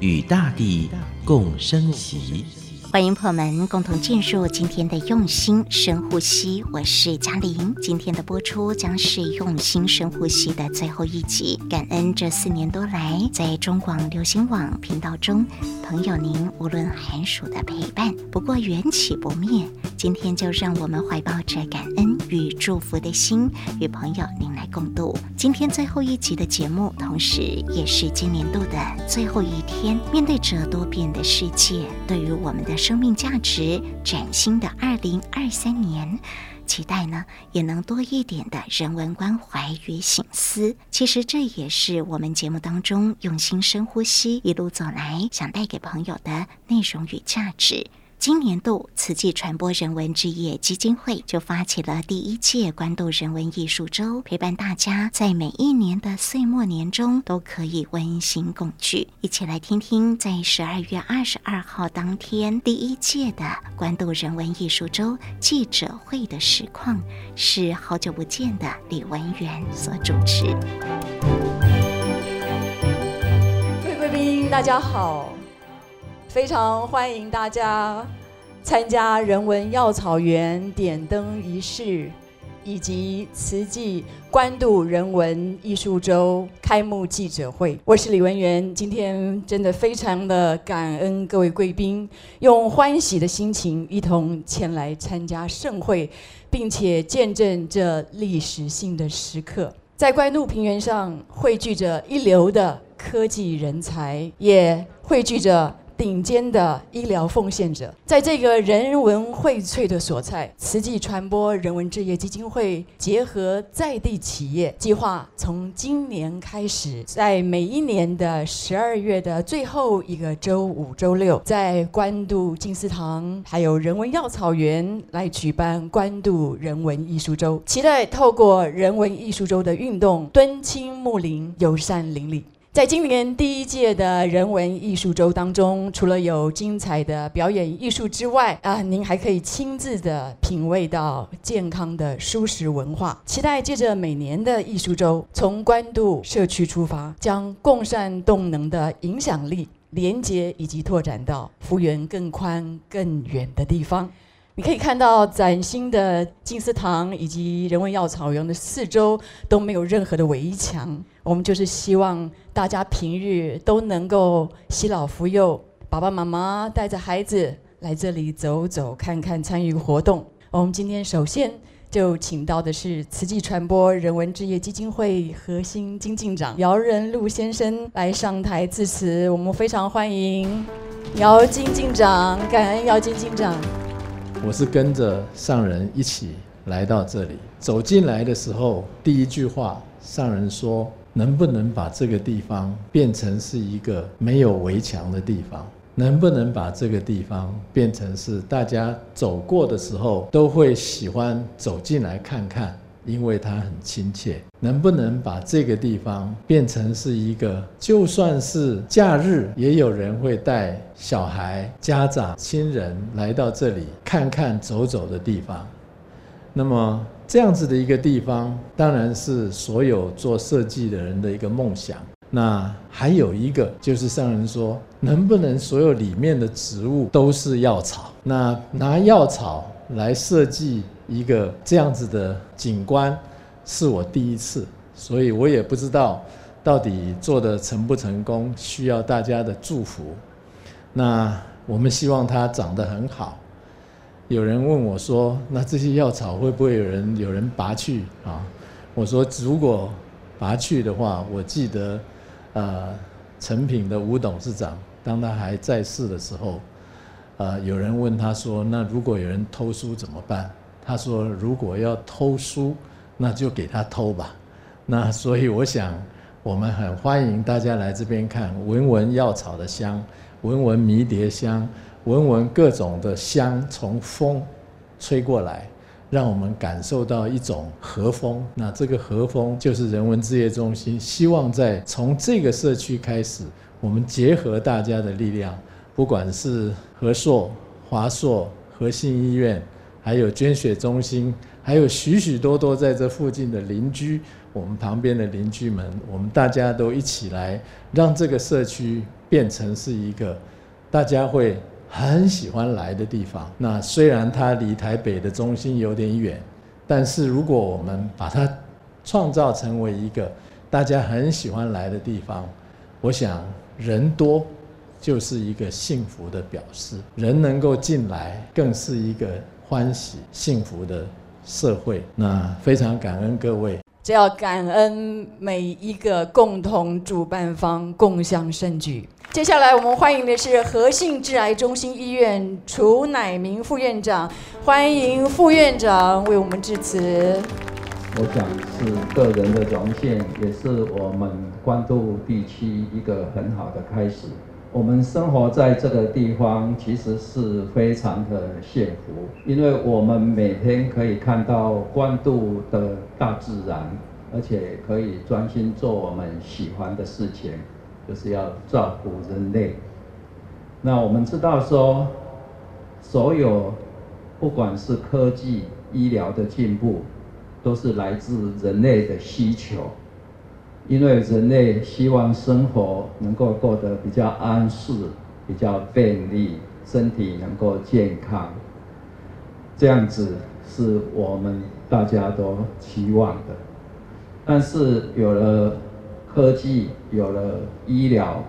与大地共生息。欢迎朋友们共同进入今天的用心深呼吸，我是嘉玲。今天的播出将是用心深呼吸的最后一集。感恩这四年多来在中广流行网频道中，朋友您无论寒暑的陪伴。不过缘起不灭，今天就让我们怀抱着感恩与祝福的心，与朋友您来共度今天最后一集的节目，同时也是今年度的最后一天。面对着多变的世界，对于我们的。生命价值崭新的二零二三年，期待呢也能多一点的人文关怀与省思。其实这也是我们节目当中用心深呼吸一路走来想带给朋友的内容与价值。今年度慈济传播人文志业基金会就发起了第一届关渡人文艺术周，陪伴大家在每一年的岁末年终都可以温馨共聚。一起来听听在十二月二十二号当天第一届的关渡人文艺术周记者会的实况，是好久不见的李文源所主持。各位贵宾，大家好。非常欢迎大家参加人文药草园点灯仪式，以及慈济关渡人文艺术周开幕记者会。我是李文源，今天真的非常的感恩各位贵宾，用欢喜的心情一同前来参加盛会，并且见证这历史性的时刻。在关渡平原上汇聚着一流的科技人才，也汇聚着。顶尖的医疗奉献者，在这个人文荟萃的所在，慈济传播人文志业基金会结合在地企业，计划从今年开始，在每一年的十二月的最后一个周五、周六，在关渡静思堂还有人文药草园来举办关渡人文艺术周，期待透过人文艺术周的运动，敦亲睦邻，友善邻里。在今年第一届的人文艺术周当中，除了有精彩的表演艺术之外，啊，您还可以亲自的品味到健康的舒适文化。期待借着每年的艺术周，从关渡社区出发，将共善动能的影响力连接以及拓展到幅员更宽更远的地方。你可以看到崭新的静思堂以及人文药草园的四周都没有任何的围墙，我们就是希望大家平日都能够惜老扶幼，爸爸妈妈带着孩子来这里走走看看，参与活动。我们今天首先就请到的是慈济传播人文志业基金会核心金进长姚仁禄先生来上台致辞，我们非常欢迎姚金进长，感恩姚金进长。我是跟着上人一起来到这里，走进来的时候，第一句话，上人说：“能不能把这个地方变成是一个没有围墙的地方？能不能把这个地方变成是大家走过的时候都会喜欢走进来看看？”因为它很亲切，能不能把这个地方变成是一个，就算是假日，也有人会带小孩、家长、亲人来到这里看看、走走的地方。那么这样子的一个地方，当然是所有做设计的人的一个梦想。那还有一个，就是上人说，能不能所有里面的植物都是药草？那拿药草来设计。一个这样子的景观是我第一次，所以我也不知道到底做得成不成功，需要大家的祝福。那我们希望它长得很好。有人问我说：“那这些药草会不会有人有人拔去啊？”我说：“如果拔去的话，我记得，呃，诚品的吴董事长当他还在世的时候，呃，有人问他说：‘那如果有人偷书怎么办？’他说：“如果要偷书，那就给他偷吧。”那所以我想，我们很欢迎大家来这边看，闻闻药草的香，闻闻迷迭香，闻闻各种的香从风吹过来，让我们感受到一种和风。那这个和风就是人文置业中心希望在从这个社区开始，我们结合大家的力量，不管是和硕、华硕、和信医院，还有捐血中心，还有许许多多在这附近的邻居，我们旁边的邻居们，我们大家都一起来，让这个社区变成是一个大家会很喜欢来的地方。那虽然它离台北的中心有点远，但是如果我们把它创造成为一个大家很喜欢来的地方，我想人多就是一个幸福的表示，人能够进来更是一个欢喜幸福的社会。那非常感恩各位。只要感恩每一个共同主办方共享盛举。接下来我们欢迎的是和信致癌中心医院楚乃明副院长，欢迎副院长为我们致辞。我想是个人的荣幸，也是我们关渡地区一个很好的开始。我们生活在这个地方，其实是非常的幸福，因为我们每天可以看到关渡的大自然，而且可以专心做我们喜欢的事情，就是要照顾人类。那我们知道说，所有不管是科技、医疗的进步，都是来自人类的需求。因为人类希望生活能够过得比较安适、比较便利，身体能够健康，这样子是我们大家都期望的。但是有了科技，有了医疗，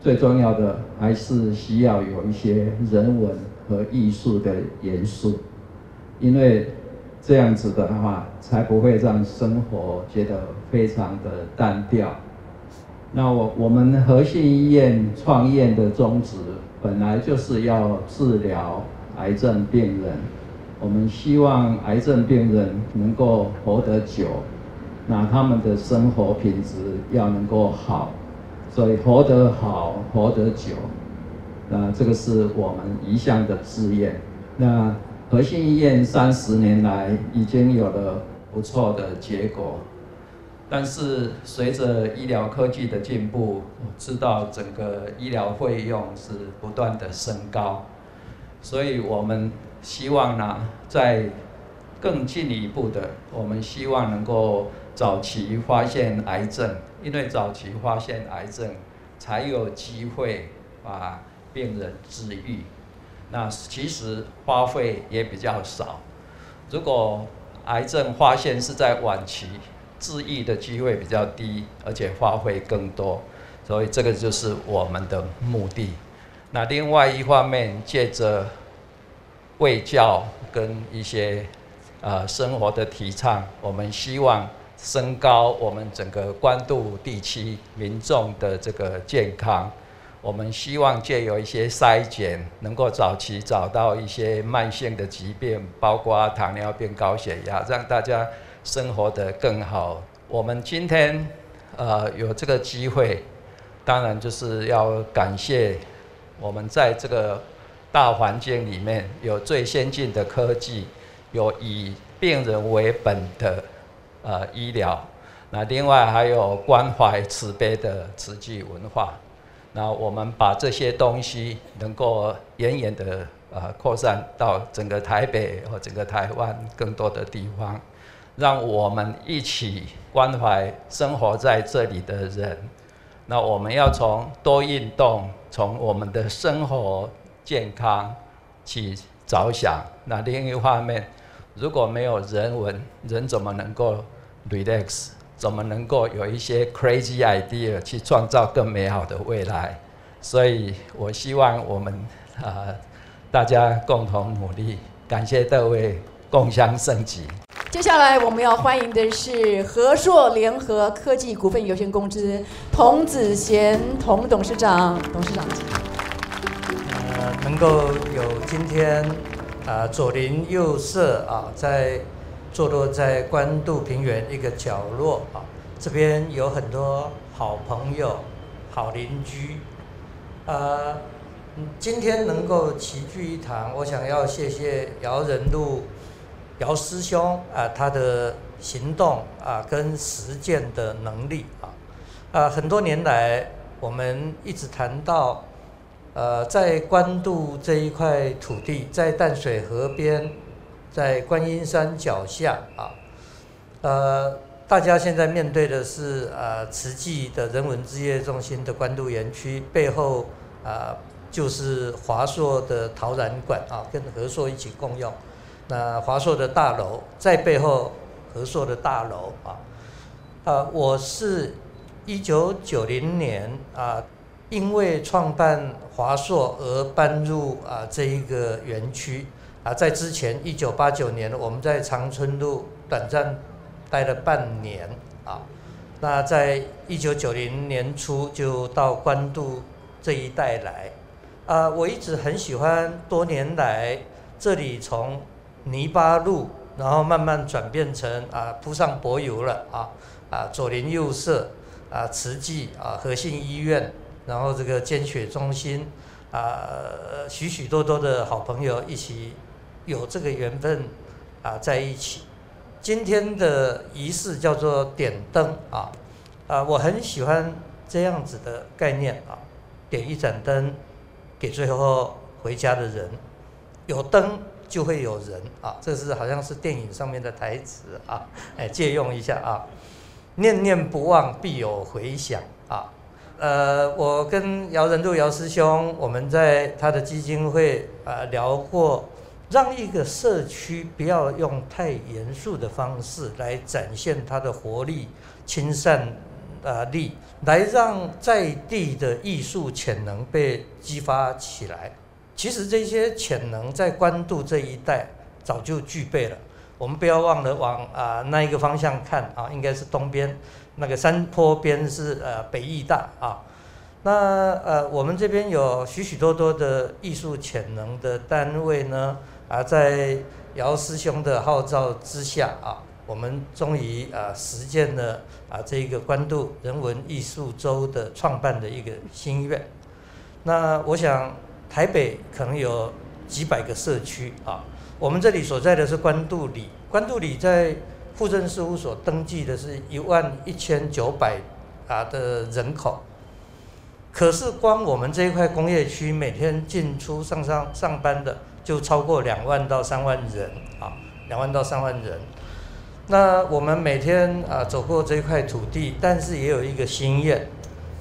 最重要的还是需要有一些人文和艺术的元素，因为。这样子的话，才不会让生活觉得非常的单调。那我我们和信医院创业的宗旨，本来就是要治疗癌症病人。我们希望癌症病人能够活得久，那他们的生活品质要能够好，所以活得好，活得久，那这个是我们一向的志愿。那。和信医院三十年来已经有了不错的结果，但是随着医疗科技的进步，我知道整个医疗费用是不断的升高，所以我们希望呢，在更进一步的，我们希望能够早期发现癌症，因为早期发现癌症，才有机会把病人治愈。那其实花费也比较少。如果癌症发现是在晚期，治愈的机会比较低，而且花费更多，所以这个就是我们的目的。那另外一方面，借着卫教跟一些呃生活的提倡，我们希望升高我们整个关渡地区民众的这个健康。我们希望借由一些筛检，能够早期找到一些慢性的疾病，包括糖尿病、高血压，让大家生活得更好。我们今天呃有这个机会，当然就是要感谢我们在这个大环境里面有最先进的科技，有以病人为本的呃医疗，那另外还有关怀慈悲的慈济文化。那我们把这些东西能够远远的呃扩散到整个台北或整个台湾更多的地方，让我们一起关怀生活在这里的人。那我们要从多运动，从我们的生活健康去着想。那另一方面，如果没有人文，人怎么能够 relax？怎么能够有一些 crazy idea 去创造更美好的未来？所以我希望我们啊、呃，大家共同努力。感谢各位共襄盛举。接下来我们要欢迎的是和硕联合科技股份有限公司童子贤童董事长。董事长，呃，能够有今天啊、呃，左邻右舍啊，在。坐落在关渡平原一个角落啊，这边有很多好朋友、好邻居。呃，今天能够齐聚一堂，我想要谢谢姚仁禄姚师兄啊，他的行动啊跟实践的能力啊，啊很多年来我们一直谈到，呃，在关渡这一块土地，在淡水河边，在观音山脚下啊，呃，大家现在面对的是呃慈济的人文志业中心的关渡园区背后啊。就是华硕的陶然馆啊，跟和硕一起共用。那华硕的大楼在背后，和硕的大楼啊，啊，我是一九九零年啊，因为创办华硕而搬入啊这一个园区啊，在之前一九八九年，我们在长春路短暂待了半年啊，那在一九九零年初就到官渡这一带来。啊，我一直很喜欢。多年来，这里从泥巴路，然后慢慢转变成啊铺上柏油了啊啊左邻右舍啊慈济啊和信医院，然后这个捐血中心啊许许多多的好朋友一起有这个缘分啊在一起。今天的仪式叫做点灯啊啊，我很喜欢这样子的概念啊，点一盏灯。给最后回家的人，有灯就会有人啊！这是好像是电影上面的台词啊，哎，借用一下啊。念念不忘，必有回响啊。呃，我跟姚仁禄姚师兄，我们在他的基金会啊聊过，让一个社区不要用太严肃的方式来展现它的活力、亲善。啊，力来让在地的艺术潜能被激发起来。其实这些潜能在关渡这一带早就具备了。我们不要忘了往啊那一个方向看啊，应该是东边那个山坡边是呃北艺大啊。那呃我们这边有许许多多的艺术潜能的单位呢啊，在姚师兄的号召之下啊。我们终于啊实践了啊这个关渡人文艺术周的创办的一个心愿。那我想台北可能有几百个社区啊，我们这里所在的是关渡里，关渡里在户政事务所登记的是一万一千九百啊的人口，可是光我们这一块工业区每天进出上上上班的就超过两万到三万人啊，两万到三万人。那我们每天啊走过这块土地，但是也有一个心愿，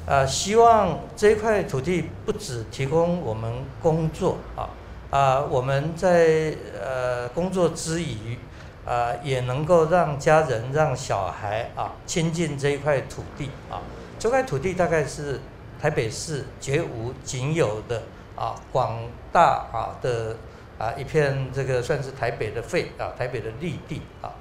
啊，希望这块土地不只提供我们工作啊，啊，我们在呃工作之余，啊，也能够让家人、让小孩啊亲近这一块土地啊。这块土地大概是台北市绝无仅有的啊广大啊的啊一片这个算是台北的肺啊，台北的绿地啊。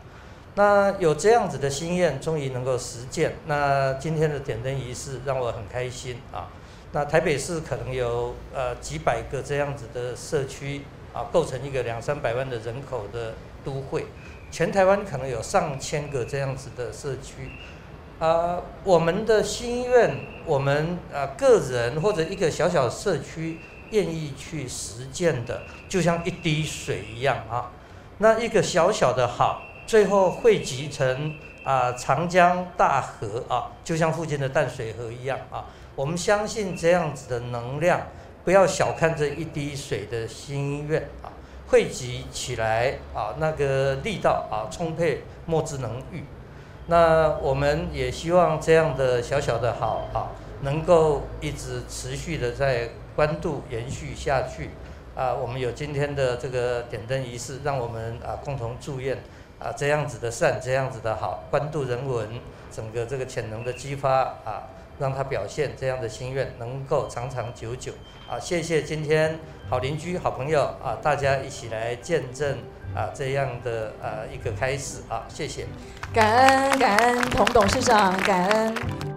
那有这样子的心愿，终于能够实践。那今天的点灯仪式让我很开心啊。那台北市可能有呃几百个这样子的社区啊，构成一个两三百万的人口的都会。全台湾可能有上千个这样子的社区啊。我们的心愿，我们啊个人或者一个小小社区愿意去实践的，就像一滴水一样啊。那一个小小的好。最后汇集成啊长江大河啊，就像附近的淡水河一样啊。我们相信这样子的能量，不要小看这一滴水的心愿啊，汇集起来啊，那个力道啊充沛，莫之能御。那我们也希望这样的小小的好啊，能够一直持续的在关渡延续下去啊。我们有今天的这个点灯仪式，让我们啊共同祝愿。啊，这样子的善，这样子的好，关渡人文整个这个潜能的激发啊，让他表现这样的心愿能够长长久久啊！谢谢今天好邻居、好朋友啊，大家一起来见证啊这样的啊一个开始啊！谢谢，感恩感恩童董事长，感恩。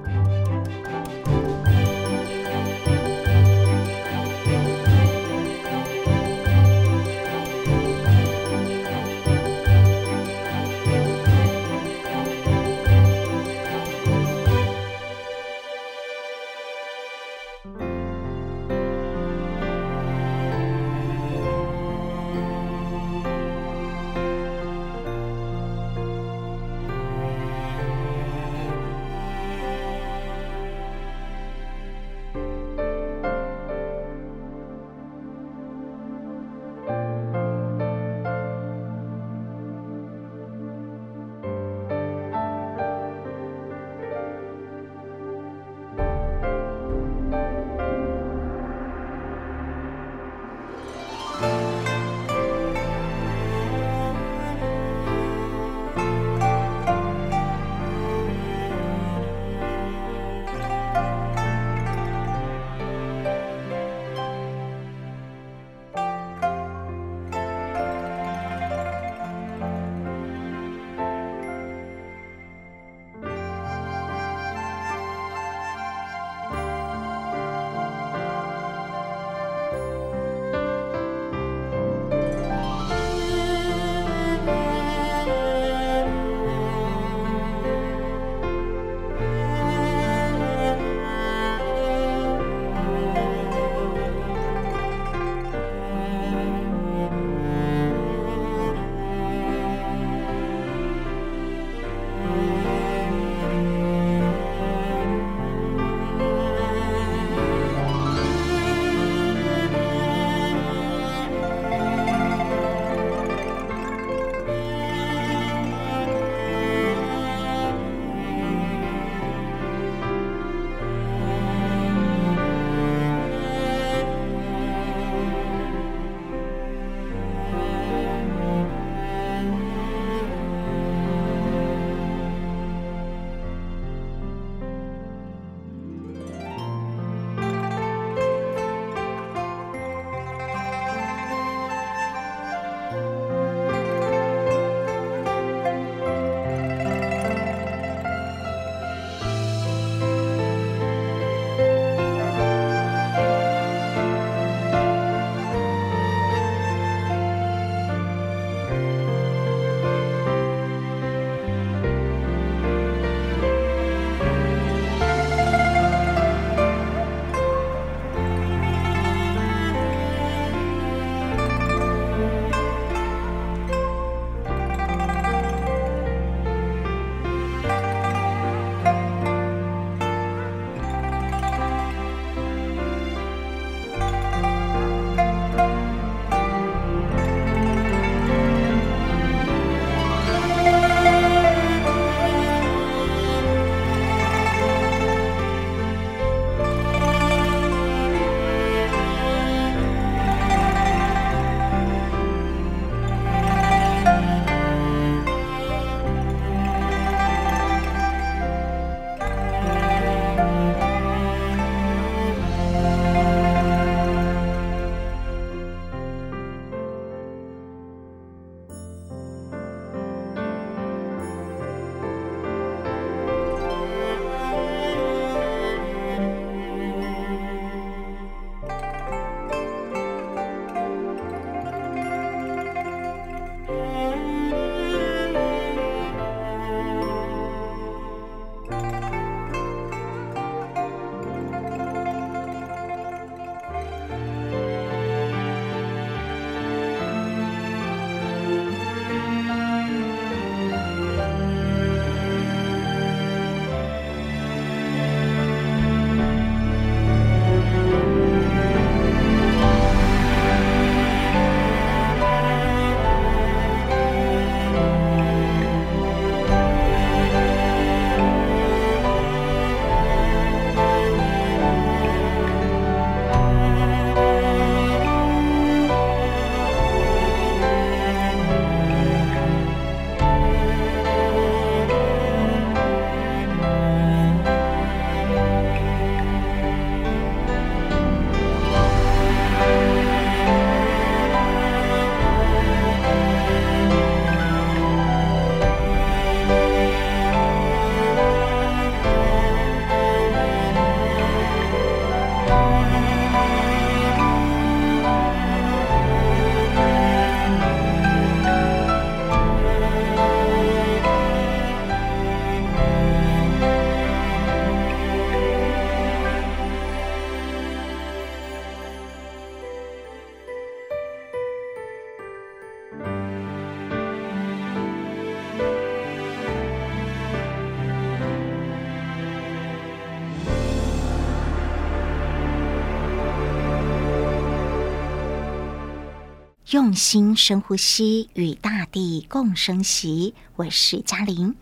用心深呼吸，与大地共生息。我是嘉玲。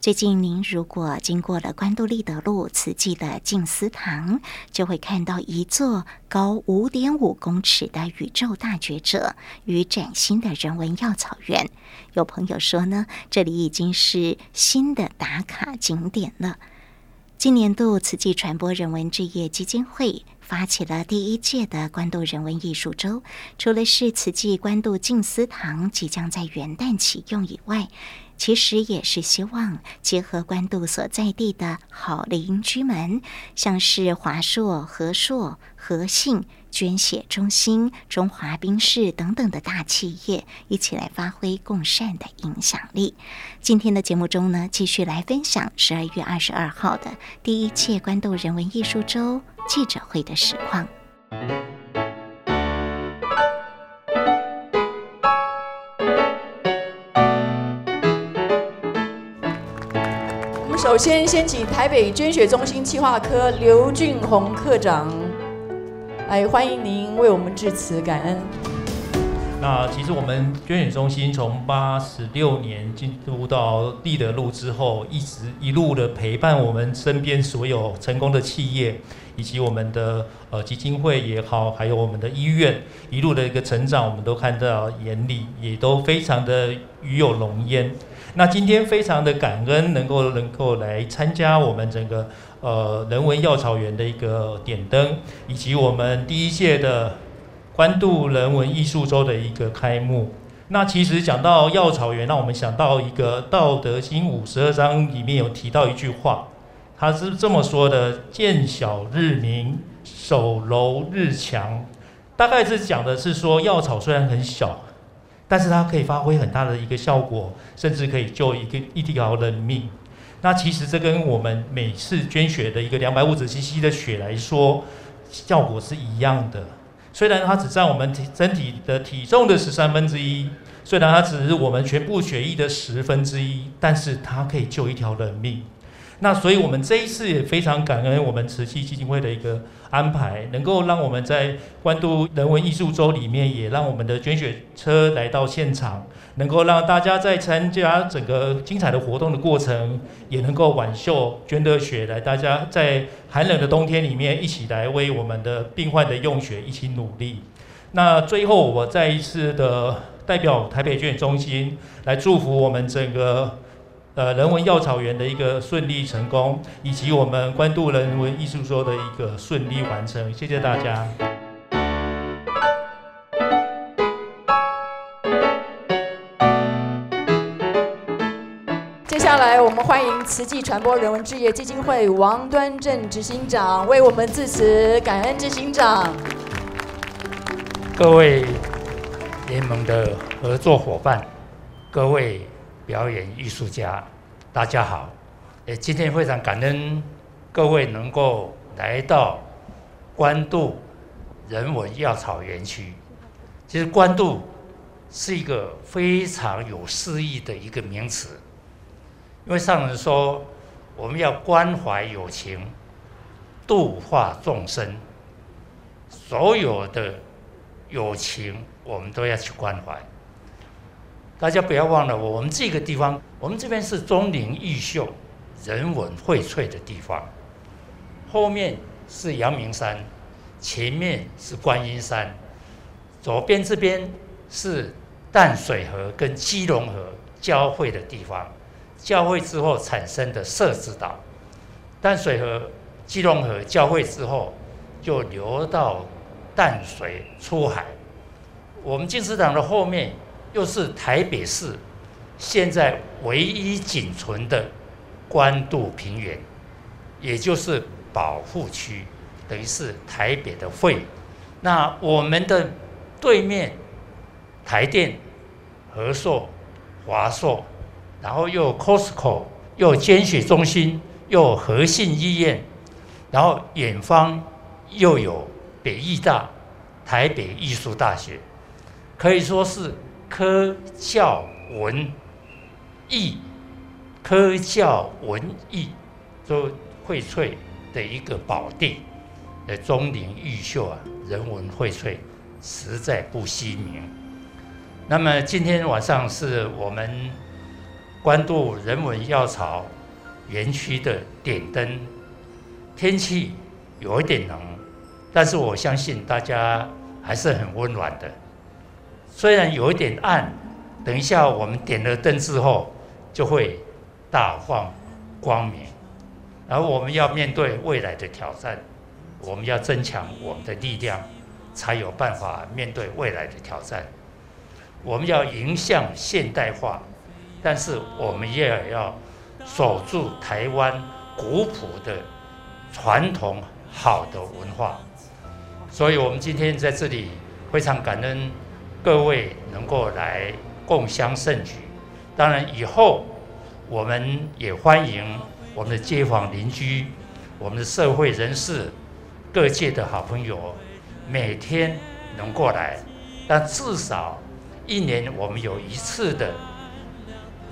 最近，您如果经过了关渡立德路慈济的静思堂，就会看到一座高五点五公尺的宇宙大觉者与崭新的人文药草园。有朋友说呢，这里已经是新的打卡景点了。今年度慈济传播人文置业基金会发起了第一届的官渡人文艺术周，除了是慈济关渡静思堂即将在元旦启用以外，其实也是希望结合官渡所在地的好邻居们，像是华硕、和硕、和信、捐血中心、中华宾士等等的大企业，一起来发挥共善的影响力。今天的节目中呢，继续来分享十二月二十二号的第一届关渡人文艺术周记者会的实况。我们首先，先请台北捐血中心企划科刘俊宏科长哎欢迎您为我们致辞感恩。那其实我们捐血中心从八十六年进入到立德路之后，一直一路的陪伴我们身边所有成功的企业，以及我们的呃基金会也好，还有我们的医院一路的一个成长，我们都看到眼里，也都非常的与有荣焉。那今天非常的感恩，能够能够来参加我们整个呃人文药草园的一个点灯，以及我们第一届的关渡人文艺术周的一个开幕。那其实讲到药草园，让我们想到一个《道德经》五十二章里面有提到一句话，他是这么说的：“见小日明，守柔日强。”大概是讲的是说，药草虽然很小。但是它可以发挥很大的一个效果，甚至可以救一个一条人命。那其实这跟我们每次捐血的一个两百五十 cc 的血来说，效果是一样的。虽然它只占我们体身体的体重的十三分之一，虽然它只是我们全部血液的十分之一，但是它可以救一条人命。那所以，我们这一次也非常感恩我们慈济基金会的一个安排，能够让我们在关渡人文艺术周里面，也让我们的捐血车来到现场，能够让大家在参加整个精彩的活动的过程，也能够挽袖捐的血来，大家在寒冷的冬天里面一起来为我们的病患的用血一起努力。那最后，我再一次的代表台北捐血中心来祝福我们整个。呃，人文药草园的一个顺利成功，以及我们关渡人文艺术周的一个顺利完成，谢谢大家。接下来，我们欢迎慈济传播人文置业基金会王端正执行长为我们致辞，感恩执行长。各位联盟的合作伙伴，各位。表演艺术家，大家好！诶，今天非常感恩各位能够来到关渡人文药草园区。其实关渡是一个非常有诗意的一个名词，因为上人说我们要关怀友情，度化众生，所有的友情我们都要去关怀。大家不要忘了，我们这个地方，我们这边是钟灵毓秀、人文荟萃的地方。后面是阳明山，前面是观音山，左边这边是淡水河跟基隆河交汇的地方。交汇之后产生的社子岛，淡水河、基隆河交汇之后，就流到淡水出海。我们静思堂的后面。又是台北市现在唯一仅存的关渡平原，也就是保护区，等于是台北的肺。那我们的对面台电、和硕、华硕，然后又 Costco，又捐血中心，又和信医院，然后远方又有北艺大、台北艺术大学，可以说是。科教文艺，科教文艺都荟萃的一个宝地，呃钟灵毓秀啊，人文荟萃实在不虚名。那么今天晚上是我们关渡人文药草园区的点灯，天气有一点冷，但是我相信大家还是很温暖的。虽然有一点暗，等一下我们点了灯之后就会大放光明。而我们要面对未来的挑战，我们要增强我们的力量，才有办法面对未来的挑战。我们要迎向现代化，但是我们也要守住台湾古朴的传统好的文化。所以，我们今天在这里非常感恩各位能够来共襄盛举。当然，以后我们也欢迎。我们的街坊邻居，我们的社会人士，各界的好朋友，每天能过来，但至少一年我们有一次的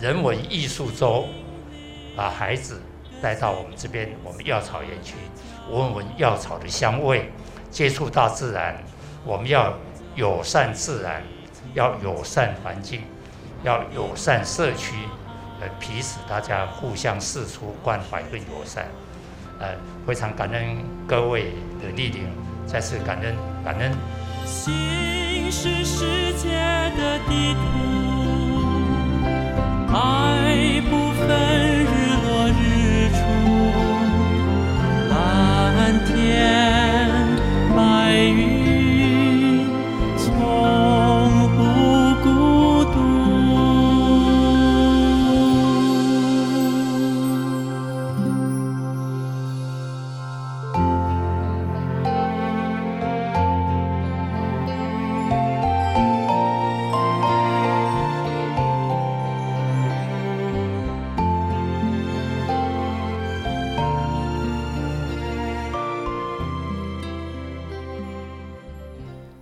人文艺术周，把孩子带到我们这边，我们药草园区，闻闻药草的香味，接触大自然。我们要友善自然，要友善环境，要友善社区。呃彼此大家互相释出关怀跟友善，呃，非常感恩各位的莅临，再次感恩感恩。心是世界的地图，爱不分日落日出，蓝天白云。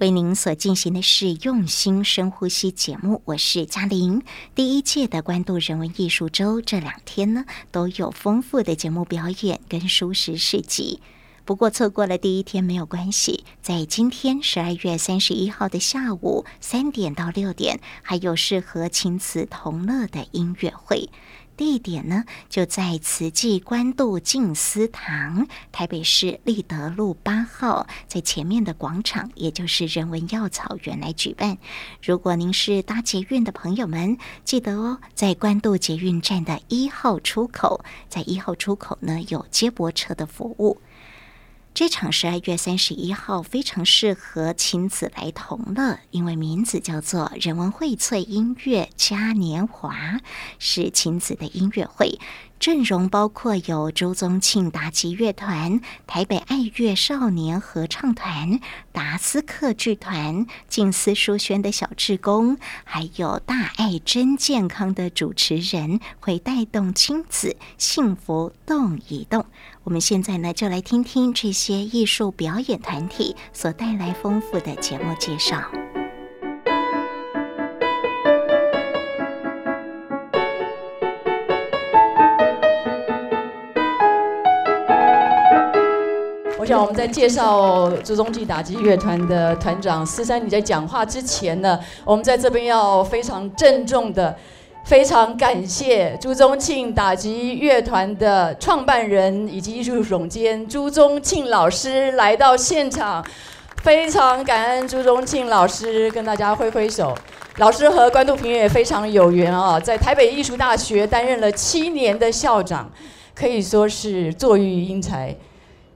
为您所进行的是用心深呼吸节目，我是嘉玲。第一届的关渡人文艺术周这两天呢，都有丰富的节目表演跟舒适市集。不过错过了第一天没有关系，在今天十二月三十一号的下午三点到六点，还有适合亲子同乐的音乐会。地点呢，就在慈济官渡静思堂，台北市立德路八号，在前面的广场，也就是人文药草园来举办。如果您是搭捷运的朋友们，记得哦，在官渡捷运站的一号出口，在一号出口呢，有接驳车的服务。这场十二月三十一号非常适合亲子来同乐，因为名字叫做“人文荟萃音乐嘉年华”，是亲子的音乐会。阵容包括有周宗庆打击乐团、台北爱乐少年合唱团、达斯克剧团、静思书轩的小志工，还有大爱真健康的主持人，会带动亲子幸福动一动。我们现在呢，就来听听这些艺术表演团体所带来丰富的节目介绍。让我们在介绍朱宗庆打击乐团的团长思珊，你在讲话之前呢，我们在这边要非常郑重的、非常感谢朱宗庆打击乐团的创办人以及艺术总监朱宗庆老师来到现场，非常感恩朱宗庆老师，跟大家挥挥手。老师和关渡平也非常有缘啊，在台北艺术大学担任了七年的校长，可以说是坐育英才。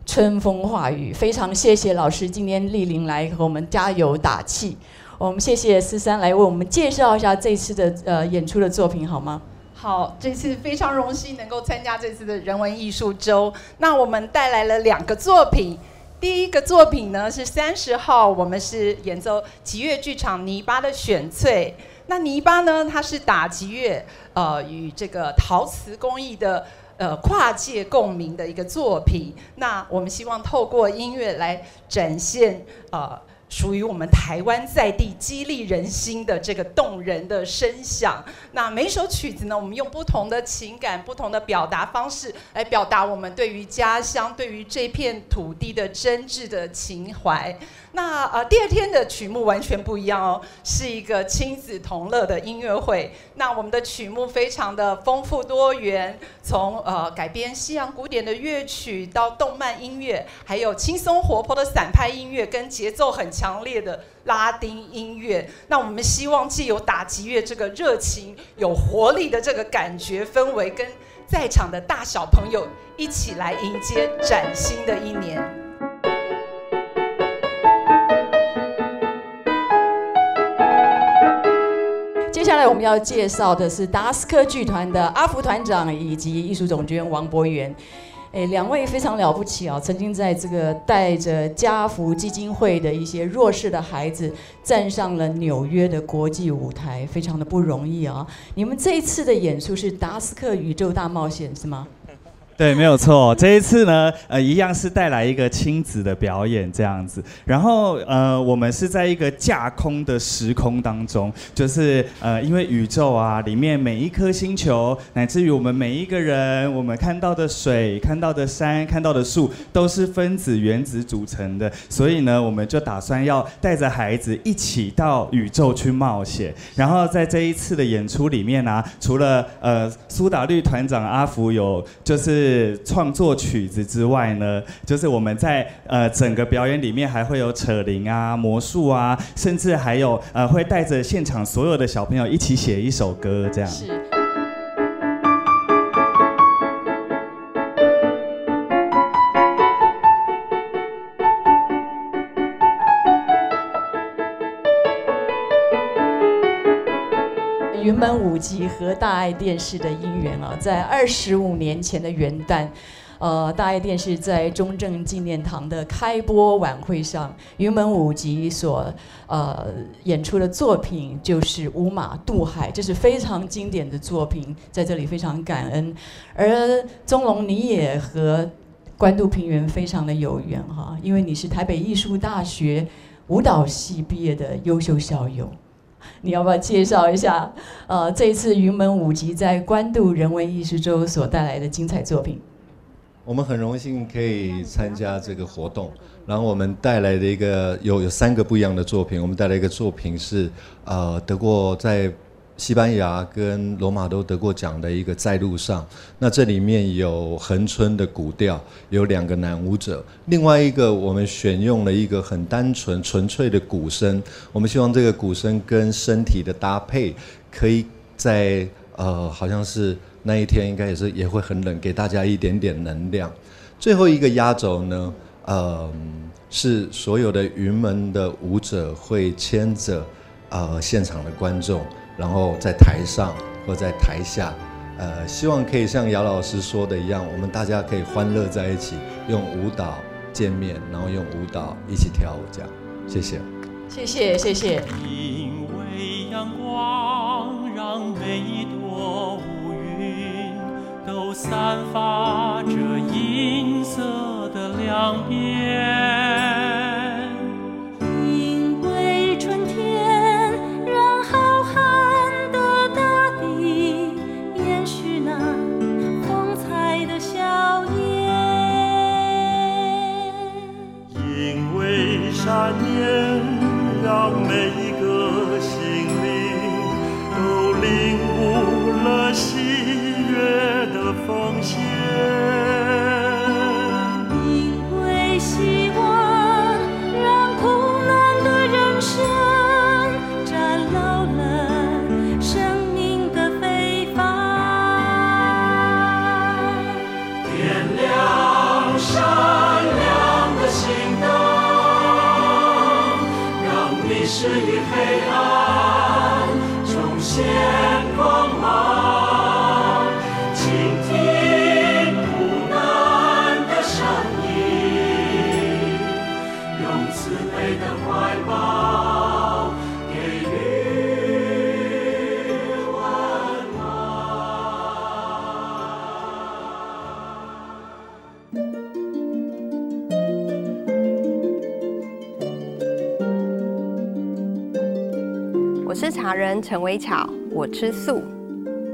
春风化雨，非常谢谢老师今天莅临来和我们加油打气。我们谢谢思珊来为我们介绍一下这次的呃演出的作品，好吗？好，这次非常荣幸能够参加这次的人文艺术周。那我们带来了两个作品，第一个作品呢是三十号，我们是演奏击乐剧场泥巴的选粹。那泥巴呢，它是打击乐，呃，与这个陶瓷工艺的。呃，跨界共鸣的一个作品。那我们希望透过音乐来展现呃属于我们台湾在地激励人心的这个动人的声响。那每首曲子呢，我们用不同的情感、不同的表达方式来表达我们对于家乡、对于这片土地的真挚的情怀。那呃，第二天的曲目完全不一样哦，是一个亲子同乐的音乐会。那我们的曲目非常的丰富多元，从呃改编西洋古典的乐曲到动漫音乐，还有轻松活泼的散拍音乐跟节奏很强强烈的拉丁音乐。那我们希望既有打击乐这个热情、有活力的这个感觉氛围，跟在场的大小朋友一起来迎接崭新的一年。接下来我们要介绍的是达斯科剧团的阿福团长以及艺术总监王博元，哎，两位非常了不起啊！曾经在这个带着家福基金会的一些弱势的孩子站上了纽约的国际舞台，非常的不容易啊！你们这一次的演出是达斯克宇宙大冒险是吗？对，没有错。这一次呢，呃，一样是带来一个亲子的表演这样子。然后，呃，我们是在一个架空的时空当中，就是呃，因为宇宙啊，里面每一颗星球，乃至于我们每一个人，我们看到的水、看到的山、看到的树，都是分子原子组成的。所以呢，我们就打算要带着孩子一起到宇宙去冒险。然后在这一次的演出里面呢、除了呃苏打绿团长阿福有，就是。是创作曲子之外呢，就是我们在呃整个表演里面还会有扯铃啊、魔术啊，甚至还有呃会带着现场所有的小朋友一起写一首歌这样。云门舞集和大爱电视的姻缘啊，在二十五年前的元旦，呃，大爱电视在中正纪念堂的开播晚会上，云门舞集所呃演出的作品就是《五马渡海》，这是非常经典的作品，在这里非常感恩。而宗龙，你也和关渡平原非常的有缘哈，因为你是台北艺术大学舞蹈系毕业的优秀校友。你要不要介绍一下？呃，这一次云门舞集在官渡人文艺术周所带来的精彩作品。我们很荣幸可以参加这个活动，然后我们带来的一个有有三个不一样的作品。我们带来一个作品是呃德国在。西班牙跟罗马都得过奖的一个在路上，那这里面有恒春的古调，有两个男舞者，另外一个我们选用了一个很单纯纯粹的鼓声，我们希望这个鼓声跟身体的搭配，可以在呃好像是那一天应该也是也会很冷，给大家一点点能量。最后一个压轴呢，呃是所有的云门的舞者会牵着呃现场的观众。然后在台上或在台下，呃，希望可以像姚老师说的一样，我们大家可以欢乐在一起，用舞蹈见面，然后用舞蹈一起跳舞，这样。谢谢。谢谢谢谢。因为阳光让每一朵乌云都散发着银色的亮边。善念让每一个心灵都领悟了喜悦的奉献因为希望让苦难的人生展露了生命的非凡点亮生历史与黑暗重现光芒。茶人陈微巧，我吃素。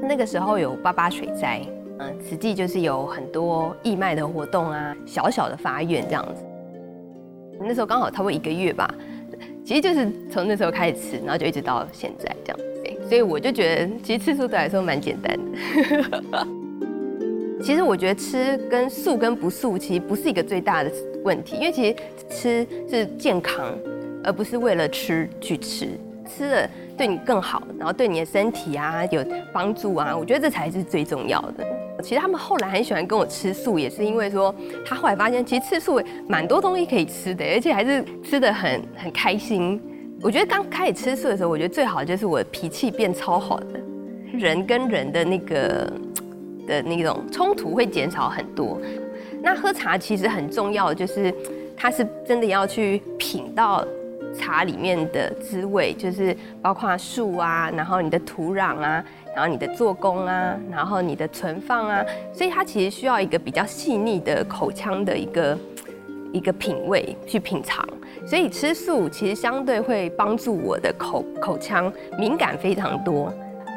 那个时候有八八水灾，嗯，实际就是有很多义卖的活动啊，小小的发愿这样子。那时候刚好差不多一个月吧，其实就是从那时候开始吃，然后就一直到现在这样子。所以我就觉得，其实吃素对来说蛮简单的。其实我觉得吃跟素跟不素其实不是一个最大的问题，因为其实吃是健康，而不是为了吃去吃，吃了对你更好，然后对你的身体啊有帮助啊，我觉得这才是最重要的。其实他们后来很喜欢跟我吃素，也是因为说他后来发现，其实吃素蛮多东西可以吃的，而且还是吃得很很开心。我觉得刚开始吃素的时候，我觉得最好就是我的脾气变超好的，人跟人的那个的那种冲突会减少很多。那喝茶其实很重要，就是它是真的要去品到。茶里面的滋味，就是包括树啊，然后你的土壤啊，然后你的做工啊，然后你的存放啊，所以它其实需要一个比较细腻的口腔的一个一个品味去品尝。所以吃素其实相对会帮助我的口口腔敏感非常多，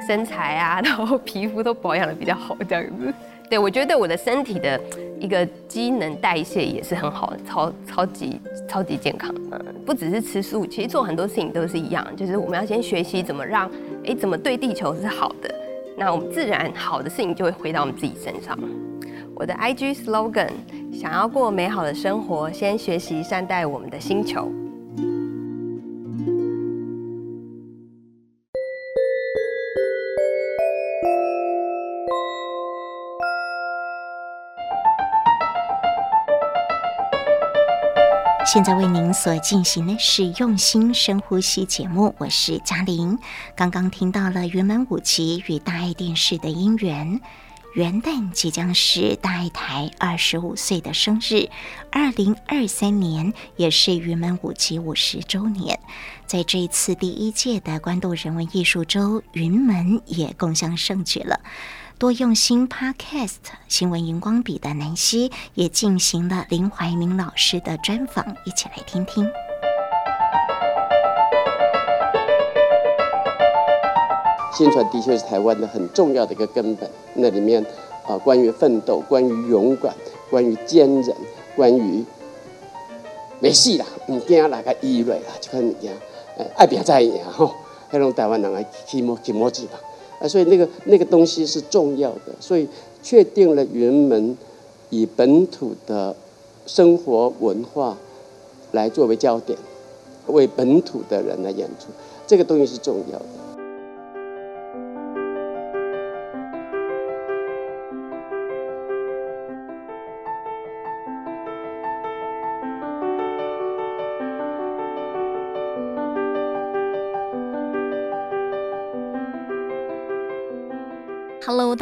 身材啊，然后皮肤都保养得比较好，这样子。对，我觉得我的身体的一个机能代谢也是很好的，超超级超级健康。嗯，不只是吃素，其实做很多事情都是一样，就是我们要先学习怎么让，哎，怎么对地球是好的，那我们自然好的事情就会回到我们自己身上。我的 IG slogan：想要过美好的生活，先学习善待我们的星球。现在为您所进行的是用心深呼吸节目，我是嘉玲。刚刚听到了云门舞集与大爱电视的姻缘，元旦即将是大爱台二十五岁的生日，二零二三年也是云门舞集五十周年。在这一次第一届的关渡人文艺术周，云门也共襄盛举了。多用心 Podcast 新闻荧光笔的南希也进行了林怀民老师的专访，一起来听听。宣传的确是台湾的很重要的一个根本，那里面啊，关于奋斗，关于勇敢，关于坚韧，关于没戏啦，唔惊那个意味啦，就看你讲，哎，爱拼才会赢吼，那种台湾人爱起毛起毛子吧。啊，所以那个那个东西是重要的，所以确定了云门以本土的生活文化来作为焦点，为本土的人来演出，这个东西是重要的。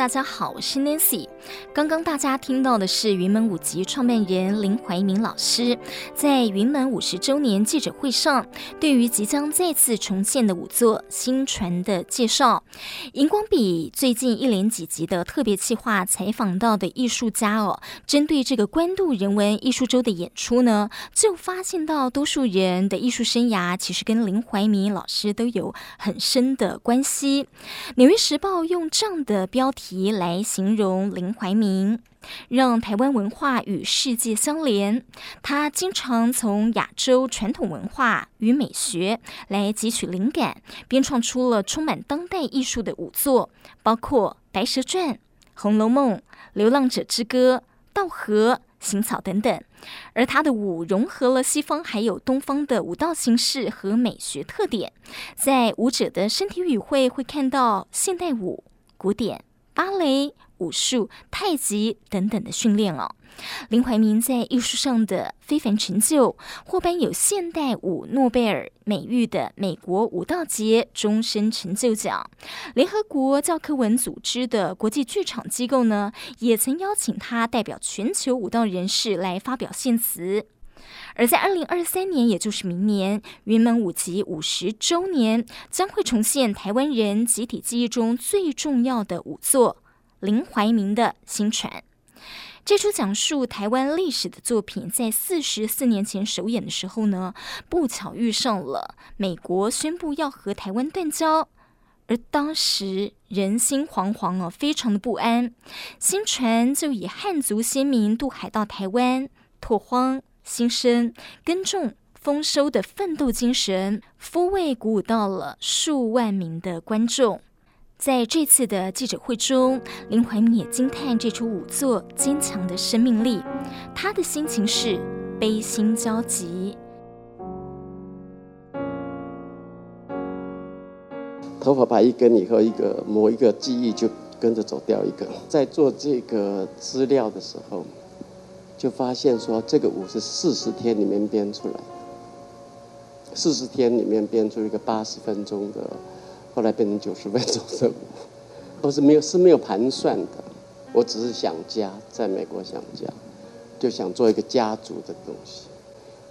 大家好，我是 Nancy。刚刚大家听到的是云门舞集创办人林怀民老师在云门五十周年记者会上，对于即将再次重现的舞作《新传》的介绍。荧光笔最近一连几集的特别企划采访到的艺术家哦，针对这个关渡人文艺术周的演出呢，就发现到多数人的艺术生涯其实跟林怀民老师都有很深的关系。《纽约时报》用这样的标题来形容林怀民，让台湾文化与世界相连。他经常从亚洲传统文化与美学来汲取灵感，编创出了充满当代艺术的舞作，包括《白蛇传》《红楼梦》《流浪者之歌》《稻荷》《行草》等等。而他的舞融合了西方还有东方的舞蹈形式和美学特点，在舞者的身体语汇会看到现代舞。古典、芭蕾、武术、太极等等的训练哦。林怀民在艺术上的非凡成就，获颁有现代舞诺贝尔美誉的美国舞蹈节终身成就奖。联合国教科文组织的国际剧场机构呢，也曾邀请他代表全球舞蹈人士来发表献词。而在二零二三年，也就是明年，云门舞集五十周年，将会重现台湾人集体记忆中最重要的舞作——林怀民的《新传》。这出讲述台湾历史的作品，在四十四年前首演的时候呢，不巧遇上了美国宣布要和台湾断交，而当时人心惶惶哦，非常的不安。新传就以汉族先民渡海到台湾，拓荒兴生、耕种丰收的奋斗精神，抚慰鼓舞到了数万名的观众。在这次的记者会中，林怀民也惊叹这出舞作坚强的生命力。他的心情是悲心交集。头发拔一根以后，一个某一个记忆就跟着走掉一个。在做这个资料的时候，就发现说这个舞是四十天里面编出来，四十天里面编出一个八十分钟的。后来变成九十分钟的舞，都是没有是没有盘算的。我只是想家，在美国想家，就想做一个家族的东西，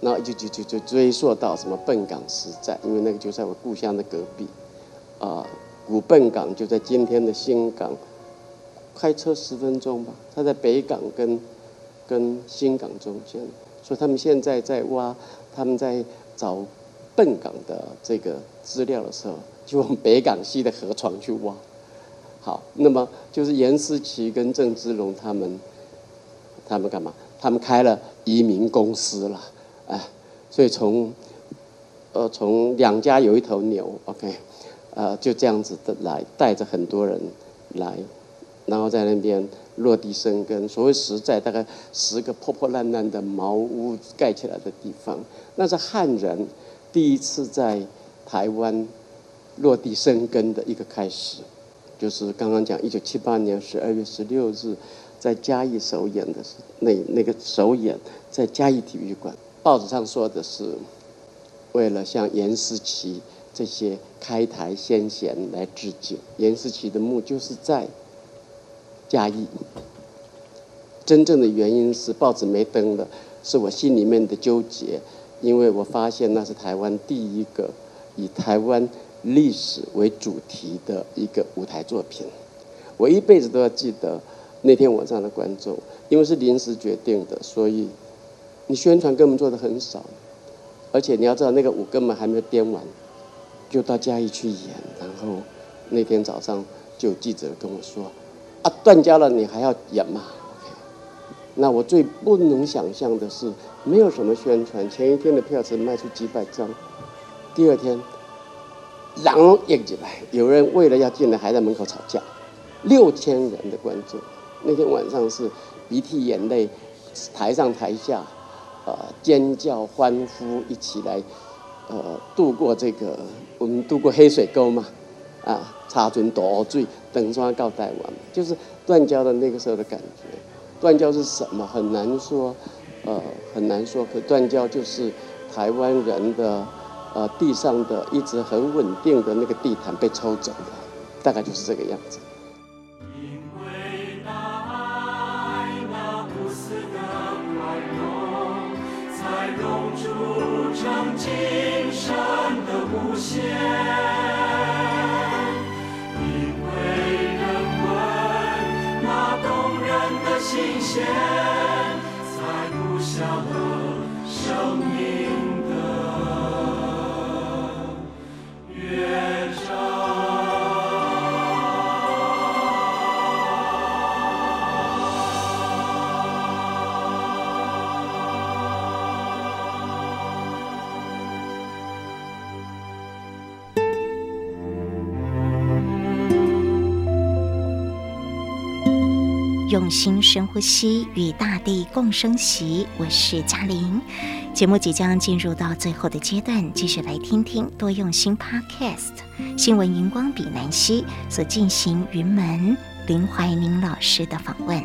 然后就就就就追溯到什么笨港时代，因为那个就在我故乡的隔壁，啊、古笨港就在今天的新港，开车十分钟吧。它在北港跟跟新港中间，所以他们现在在挖，他们在找笨港的这个资料的时候。就往北港溪的河床去挖，好，那么就是颜思齐跟郑芝龙他们，他们干嘛？他们开了移民公司了，哎，所以从，呃，从两家有一头牛，OK，呃，就这样子的来带着很多人来，然后在那边落地生根。所谓实在，大概十个破破烂烂的茅屋盖起来的地方，那是汉人第一次在台湾。落地生根的一个开始，就是刚刚讲一九七八年十二月十六日，在嘉义首演的那那个首演在嘉义体育馆。报纸上说的是，为了向颜思齐这些开台先贤来致敬。颜思齐的墓就是在嘉义。真正的原因是报纸没登的，是我心里面的纠结，因为我发现那是台湾第一个以台湾。历史为主题的一个舞台作品，我一辈子都要记得那天晚上的观众，因为是临时决定的，所以你宣传根本做的很少，而且你要知道那个舞根本还没有编完，就到嘉义去演，然后那天早上就有记者跟我说：“啊，断交了，你还要演吗那我最不能想象的是，没有什么宣传，前一天的票只卖出几百张，第二天。然后应进来，有人为了要进来，还在门口吵架。六千人的观众，那天晚上是鼻涕眼泪，台上台下，呃，尖叫欢呼，一起来，呃，度过这个我们度过黑水沟嘛，啊，插针夺罪，等双告台湾，就是断交的那个时候的感觉。断交是什么？很难说，呃，很难说。可断交就是台湾人的。呃，地上的一直很稳定的那个地毯被抽走了，大概就是这个样子。融铸成今生的无限。用心深呼吸，与大地共生息。我是嘉玲，节目即将进入到最后的阶段，继续来听听多用心 Podcast 新闻荧光笔南希所进行云门林怀民老师的访问。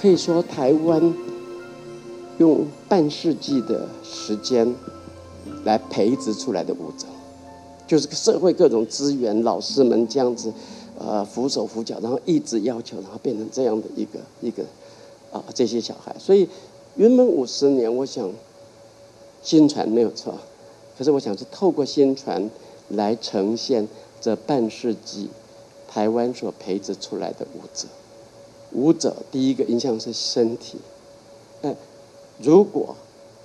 可以说，台湾用半世纪的时间来培植出来的舞者，就是社会各种资源，老师们这样子。呃，扶手扶脚，然后一直要求，然后变成这样的一个一个啊，这些小孩。所以云门五十年，我想宣传没有错，可是我想是透过宣传来呈现这半世纪台湾所培植出来的舞者。舞者第一个印象是身体。哎，如果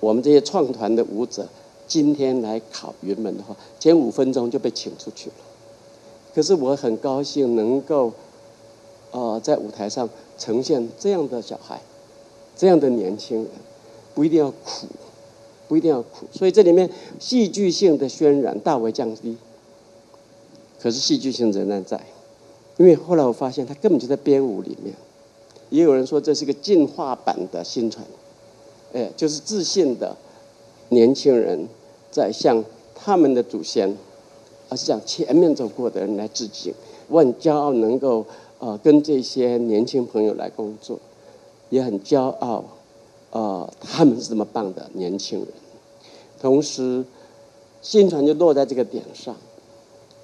我们这些创团的舞者今天来考云门的话，前五分钟就被请出去了。可是我很高兴能够，呃，在舞台上呈现这样的小孩，这样的年轻人，不一定要苦，不一定要苦。所以这里面戏剧性的渲染大为降低，可是戏剧性仍然在。因为后来我发现他根本就在编舞里面。也有人说这是个进化版的新传，哎，就是自信的年轻人在向他们的祖先，而是向前面走过的人来致敬。我很骄傲能够呃跟这些年轻朋友来工作，也很骄傲，呃，他们是这么棒的年轻人。同时，薪传就落在这个点上，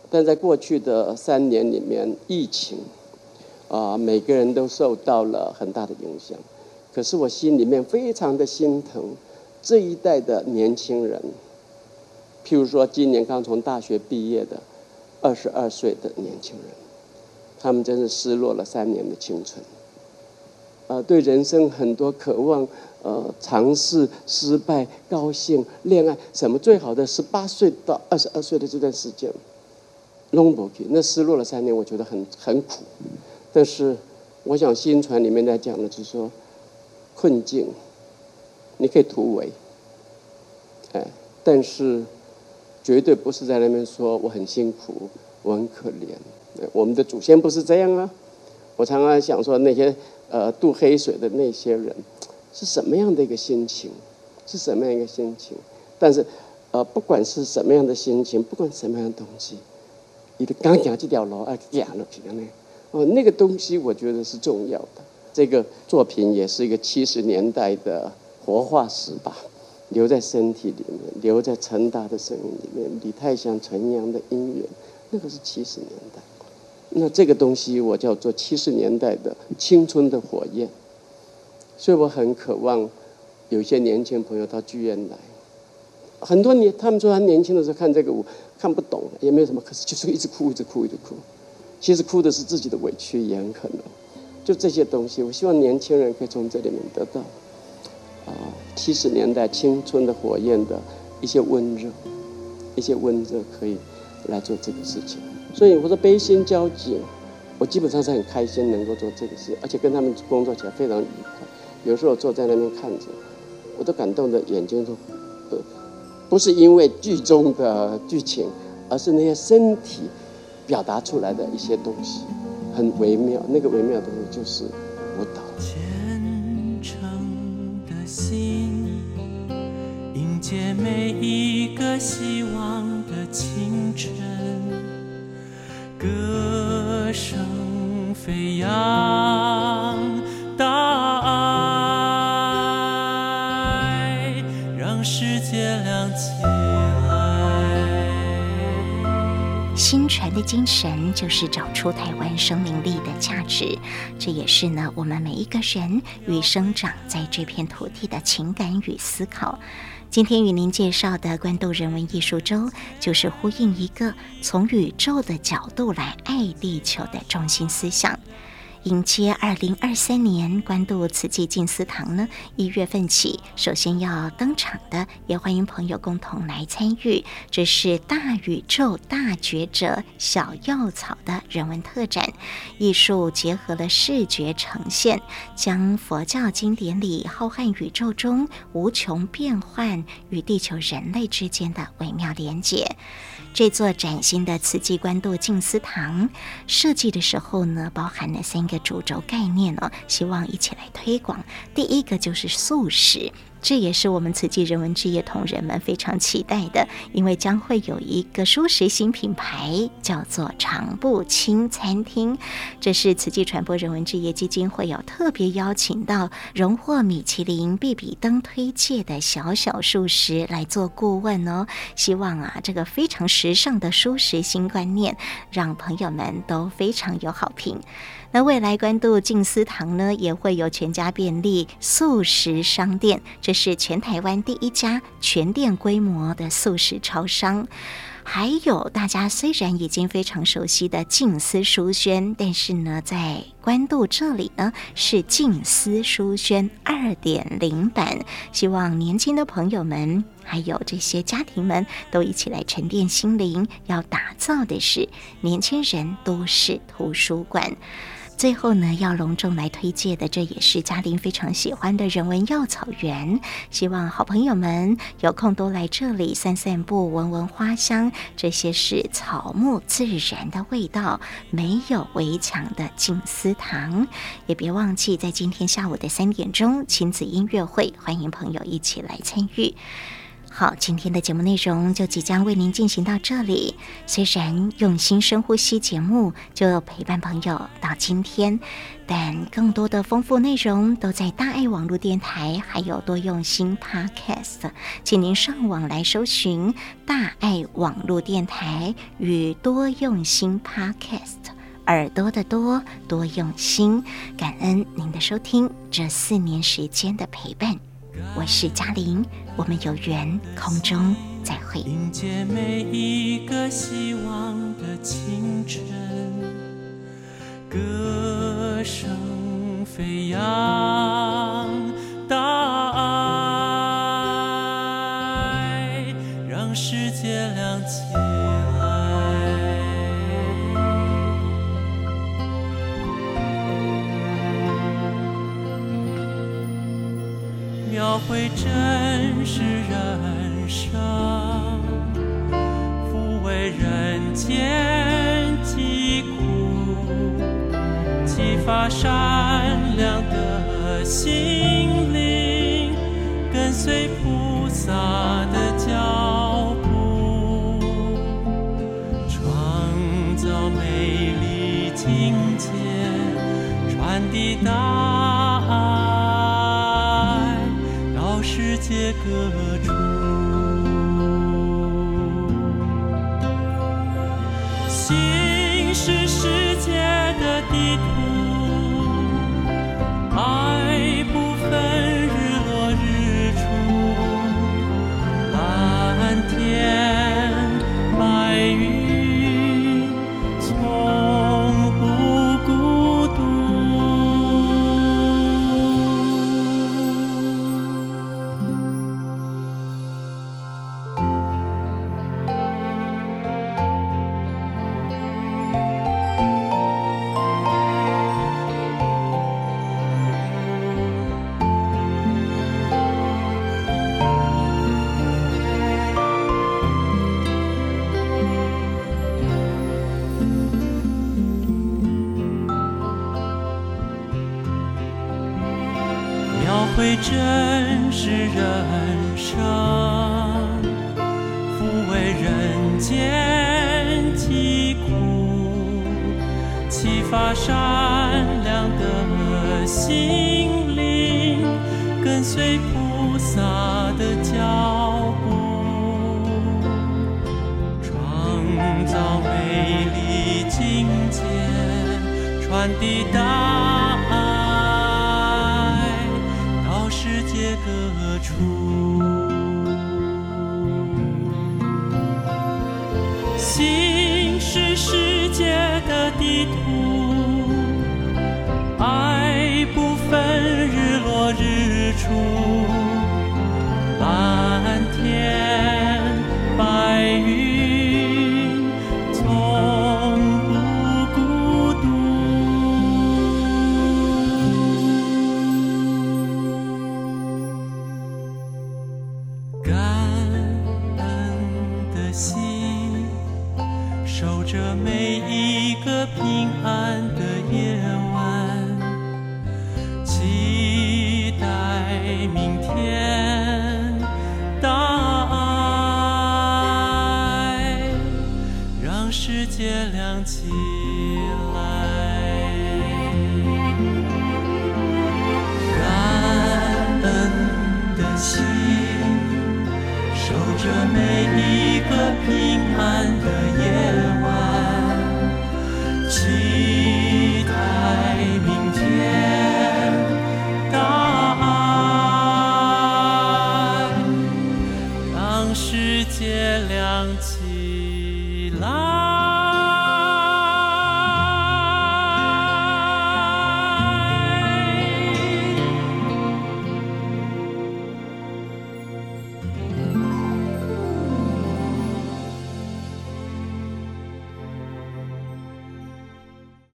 但在过去的三年里面，疫情。啊，每个人都受到了很大的影响，可是我心里面非常的心疼这一代的年轻人。譬如说，今年刚从大学毕业的二十二岁的年轻人，他们真是失落了三年的青春。呃，对人生很多渴望，呃，尝试失败、高兴、恋爱，什么最好的十八岁到二十二岁的这段时间，long 那失落了三年，我觉得很很苦。但是，我想薪传里面在讲的就是说，困境，你可以突围，哎，但是绝对不是在那边说我很辛苦，我很可怜。我们的祖先不是这样啊！我常常想说，那些呃渡黑水的那些人，是什么样的一个心情？是什么样一个心情？但是，呃，不管是什么样的心情，不管什么样的东西，你的刚讲这条路啊，讲了几个呢？哦，那个东西我觉得是重要的。这个作品也是一个七十年代的活化石吧，留在身体里面，留在陈达的声音里面，李泰祥、陈阳的音乐，那个是七十年代。那这个东西我叫做七十年代的青春的火焰。所以我很渴望有些年轻朋友到剧院来。很多年，他们说他年轻的时候看这个舞看不懂，也没有什么，可是就是一直哭，一直哭，一直哭。其实哭的是自己的委屈，也很可能。就这些东西，我希望年轻人可以从这里面得到啊，七十年代青春的火焰的一些温热，一些温热可以来做这个事情。所以我说悲心交集，我基本上是很开心能够做这个事，而且跟他们工作起来非常愉快。有时候坐在那边看着，我都感动的眼睛都呃，不是因为剧中的剧情，而是那些身体。表达出来的一些东西很微妙，那个微妙的东西就是迎接每一个希望的清晨，歌声飞扬，大爱让世界亮起。来。新传的精神就是找出台湾生命力的价值，这也是呢我们每一个人与生长在这片土地的情感与思考。今天与您介绍的关渡人文艺术周，就是呼应一个从宇宙的角度来爱地球的中心思想。迎接二零二三年关渡慈济静思堂呢，一月份起，首先要登场的，也欢迎朋友共同来参与。这是大宇宙大觉者小药草的人文特展，艺术结合了视觉呈现，将佛教经典里浩瀚宇宙中无穷变幻与地球人类之间的微妙连结。这座崭新的慈济关渡静思堂设计的时候呢，包含了三个主轴概念哦，希望一起来推广。第一个就是素食。这也是我们慈济人文置业同仁们非常期待的，因为将会有一个舒适新品牌，叫做长不轻餐厅。这是慈济传播人文置业基金会有特别邀请到荣获米其林必比登推介的小小素食来做顾问哦。希望啊，这个非常时尚的舒适新观念，让朋友们都非常有好评。那未来关渡静思堂呢，也会有全家便利素食商店。这是全台湾第一家全店规模的素食超商。还有大家虽然已经非常熟悉的静思书轩，但是呢，在关渡这里呢是静思书轩二点零版，希望年轻的朋友们还有这些家庭们都一起来沉淀心灵，要打造的是年轻人都市图书馆。最后呢，要隆重来推荐的，这也是嘉玲非常喜欢的人文药草园。希望好朋友们有空都来这里散散步，闻闻花香。这些是草木自然的味道，没有围墙的静思堂。也别忘记，在今天下午的三点钟亲子音乐会，欢迎朋友一起来参与。好，今天的节目内容就即将为您进行到这里。虽然用心深呼吸节目就陪伴朋友到今天，但更多的丰富内容都在大爱网络电台，还有多用心 Podcast，请您上网来搜寻大爱网络电台与多用心 Podcast，耳朵的多，多用心，感恩您的收听，这四年时间的陪伴。我是嘉玲，我们有缘空中再会。迎接每一个希望的清晨，歌声飞扬，大爱让世界亮起。教诲真实人生，抚慰人间疾苦，激发善良的心灵，跟随菩萨。歌